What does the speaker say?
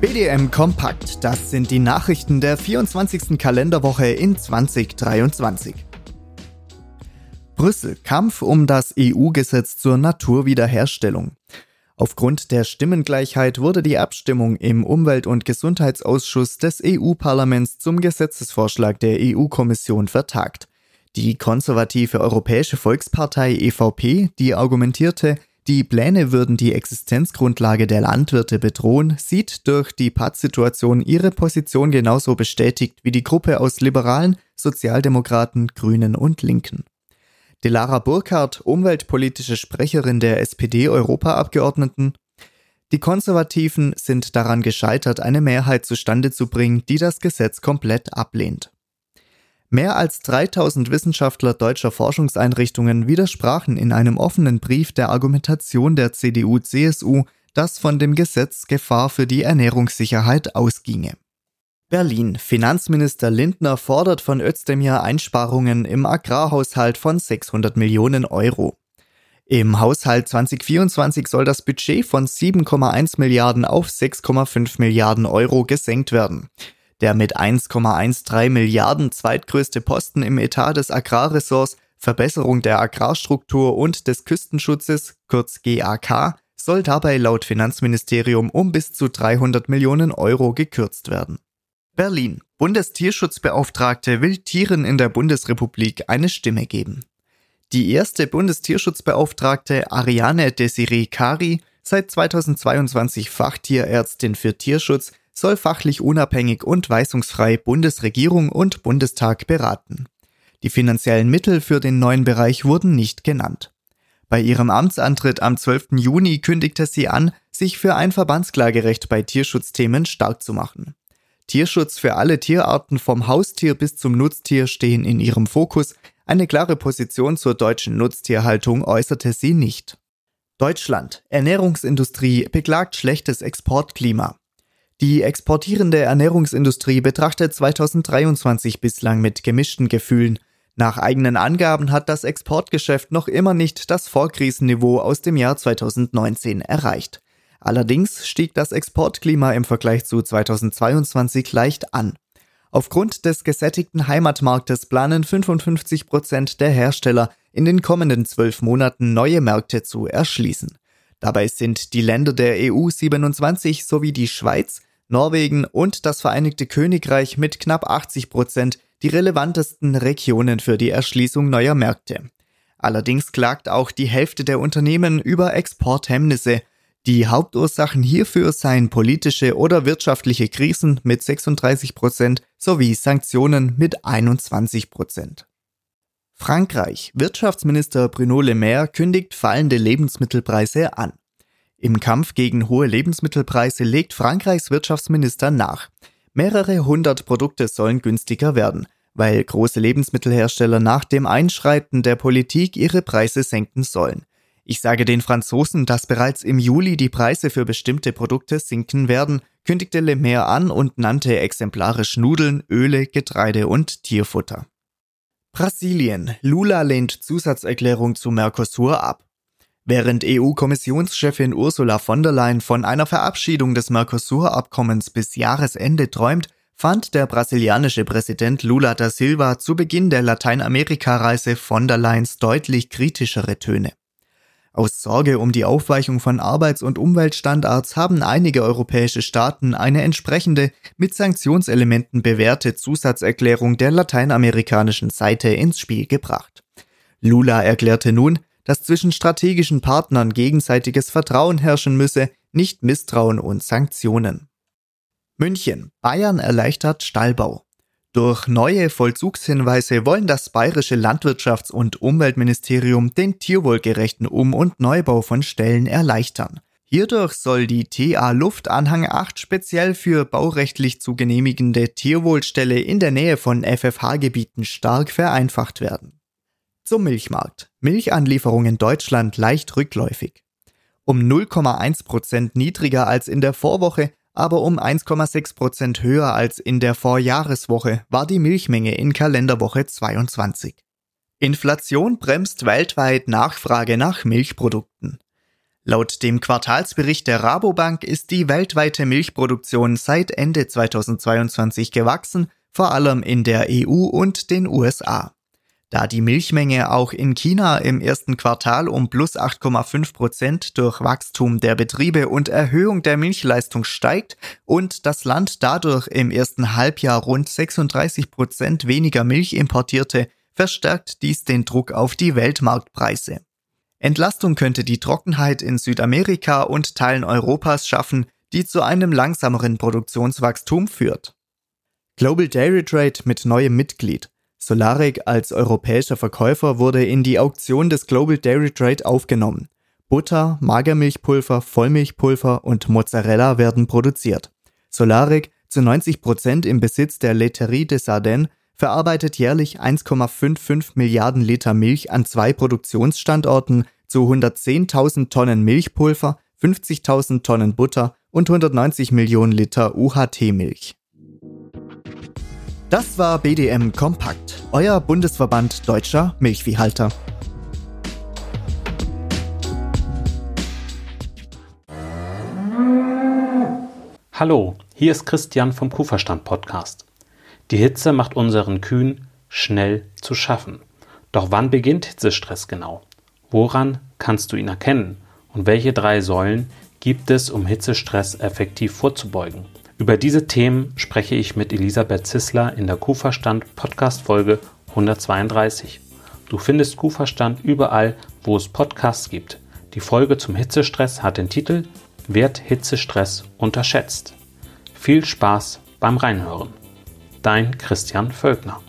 BDM Kompakt, das sind die Nachrichten der 24. Kalenderwoche in 2023. Brüssel, Kampf um das EU-Gesetz zur Naturwiederherstellung. Aufgrund der Stimmengleichheit wurde die Abstimmung im Umwelt- und Gesundheitsausschuss des EU-Parlaments zum Gesetzesvorschlag der EU-Kommission vertagt. Die konservative Europäische Volkspartei EVP, die argumentierte, die Pläne würden die Existenzgrundlage der Landwirte bedrohen, sieht durch die Pattsituation ihre Position genauso bestätigt wie die Gruppe aus Liberalen, Sozialdemokraten, Grünen und Linken. Delara Burkhardt, umweltpolitische Sprecherin der SPD-Europaabgeordneten, die Konservativen sind daran gescheitert, eine Mehrheit zustande zu bringen, die das Gesetz komplett ablehnt. Mehr als 3000 Wissenschaftler deutscher Forschungseinrichtungen widersprachen in einem offenen Brief der Argumentation der CDU-CSU, dass von dem Gesetz Gefahr für die Ernährungssicherheit ausginge. Berlin. Finanzminister Lindner fordert von Özdemir Einsparungen im Agrarhaushalt von 600 Millionen Euro. Im Haushalt 2024 soll das Budget von 7,1 Milliarden auf 6,5 Milliarden Euro gesenkt werden. Der mit 1,13 Milliarden zweitgrößte Posten im Etat des Agrarressorts Verbesserung der Agrarstruktur und des Küstenschutzes, kurz GAK, soll dabei laut Finanzministerium um bis zu 300 Millionen Euro gekürzt werden. Berlin. Bundestierschutzbeauftragte will Tieren in der Bundesrepublik eine Stimme geben. Die erste Bundestierschutzbeauftragte Ariane Desiree Kari, seit 2022 Fachtierärztin für Tierschutz, soll fachlich unabhängig und weisungsfrei Bundesregierung und Bundestag beraten. Die finanziellen Mittel für den neuen Bereich wurden nicht genannt. Bei ihrem Amtsantritt am 12. Juni kündigte sie an, sich für ein Verbandsklagerecht bei Tierschutzthemen stark zu machen. Tierschutz für alle Tierarten vom Haustier bis zum Nutztier stehen in ihrem Fokus. Eine klare Position zur deutschen Nutztierhaltung äußerte sie nicht. Deutschland. Ernährungsindustrie beklagt schlechtes Exportklima. Die exportierende Ernährungsindustrie betrachtet 2023 bislang mit gemischten Gefühlen. Nach eigenen Angaben hat das Exportgeschäft noch immer nicht das Vorkrisenniveau aus dem Jahr 2019 erreicht. Allerdings stieg das Exportklima im Vergleich zu 2022 leicht an. Aufgrund des gesättigten Heimatmarktes planen 55 Prozent der Hersteller in den kommenden zwölf Monaten neue Märkte zu erschließen. Dabei sind die Länder der EU 27 sowie die Schweiz Norwegen und das Vereinigte Königreich mit knapp 80 Prozent die relevantesten Regionen für die Erschließung neuer Märkte. Allerdings klagt auch die Hälfte der Unternehmen über Exporthemmnisse. Die Hauptursachen hierfür seien politische oder wirtschaftliche Krisen mit 36 Prozent sowie Sanktionen mit 21 Prozent. Frankreich. Wirtschaftsminister Bruno Le Maire kündigt fallende Lebensmittelpreise an. Im Kampf gegen hohe Lebensmittelpreise legt Frankreichs Wirtschaftsminister nach. Mehrere hundert Produkte sollen günstiger werden, weil große Lebensmittelhersteller nach dem Einschreiten der Politik ihre Preise senken sollen. Ich sage den Franzosen, dass bereits im Juli die Preise für bestimmte Produkte sinken werden, kündigte Le Maire an und nannte exemplarisch Nudeln, Öle, Getreide und Tierfutter. Brasilien. Lula lehnt Zusatzerklärung zu Mercosur ab. Während EU-Kommissionschefin Ursula von der Leyen von einer Verabschiedung des Mercosur-Abkommens bis Jahresende träumt, fand der brasilianische Präsident Lula da Silva zu Beginn der Lateinamerika-Reise von der Leyens deutlich kritischere Töne. Aus Sorge um die Aufweichung von Arbeits- und Umweltstandards haben einige europäische Staaten eine entsprechende, mit Sanktionselementen bewährte Zusatzerklärung der lateinamerikanischen Seite ins Spiel gebracht. Lula erklärte nun, dass zwischen strategischen Partnern gegenseitiges Vertrauen herrschen müsse, nicht Misstrauen und Sanktionen. München. Bayern erleichtert Stallbau. Durch neue Vollzugshinweise wollen das bayerische Landwirtschafts- und Umweltministerium den tierwohlgerechten Um- und Neubau von Ställen erleichtern. Hierdurch soll die TA Luftanhang 8 speziell für baurechtlich zu genehmigende Tierwohlställe in der Nähe von FFH-Gebieten stark vereinfacht werden. Zum Milchmarkt. Milchanlieferungen Deutschland leicht rückläufig. Um 0,1 Prozent niedriger als in der Vorwoche, aber um 1,6 Prozent höher als in der Vorjahreswoche war die Milchmenge in Kalenderwoche 22. Inflation bremst weltweit Nachfrage nach Milchprodukten. Laut dem Quartalsbericht der Rabobank ist die weltweite Milchproduktion seit Ende 2022 gewachsen, vor allem in der EU und den USA. Da die Milchmenge auch in China im ersten Quartal um plus 8,5 Prozent durch Wachstum der Betriebe und Erhöhung der Milchleistung steigt und das Land dadurch im ersten Halbjahr rund 36 Prozent weniger Milch importierte, verstärkt dies den Druck auf die Weltmarktpreise. Entlastung könnte die Trockenheit in Südamerika und Teilen Europas schaffen, die zu einem langsameren Produktionswachstum führt. Global Dairy Trade mit neuem Mitglied. Solaric als europäischer Verkäufer wurde in die Auktion des Global Dairy Trade aufgenommen. Butter, Magermilchpulver, Vollmilchpulver und Mozzarella werden produziert. Solaric, zu 90 Prozent im Besitz der Laiterie des Ardennes, verarbeitet jährlich 1,55 Milliarden Liter Milch an zwei Produktionsstandorten zu 110.000 Tonnen Milchpulver, 50.000 Tonnen Butter und 190 Millionen Liter UHT-Milch. Das war BDM Kompakt, euer Bundesverband deutscher Milchviehhalter. Hallo, hier ist Christian vom Kuhverstand Podcast. Die Hitze macht unseren Kühen schnell zu schaffen. Doch wann beginnt Hitzestress genau? Woran kannst du ihn erkennen? Und welche drei Säulen gibt es, um Hitzestress effektiv vorzubeugen? Über diese Themen spreche ich mit Elisabeth Zissler in der Kuhverstand Podcast Folge 132. Du findest Kuhverstand überall, wo es Podcasts gibt. Die Folge zum Hitzestress hat den Titel Wird Hitzestress unterschätzt? Viel Spaß beim Reinhören. Dein Christian Völkner.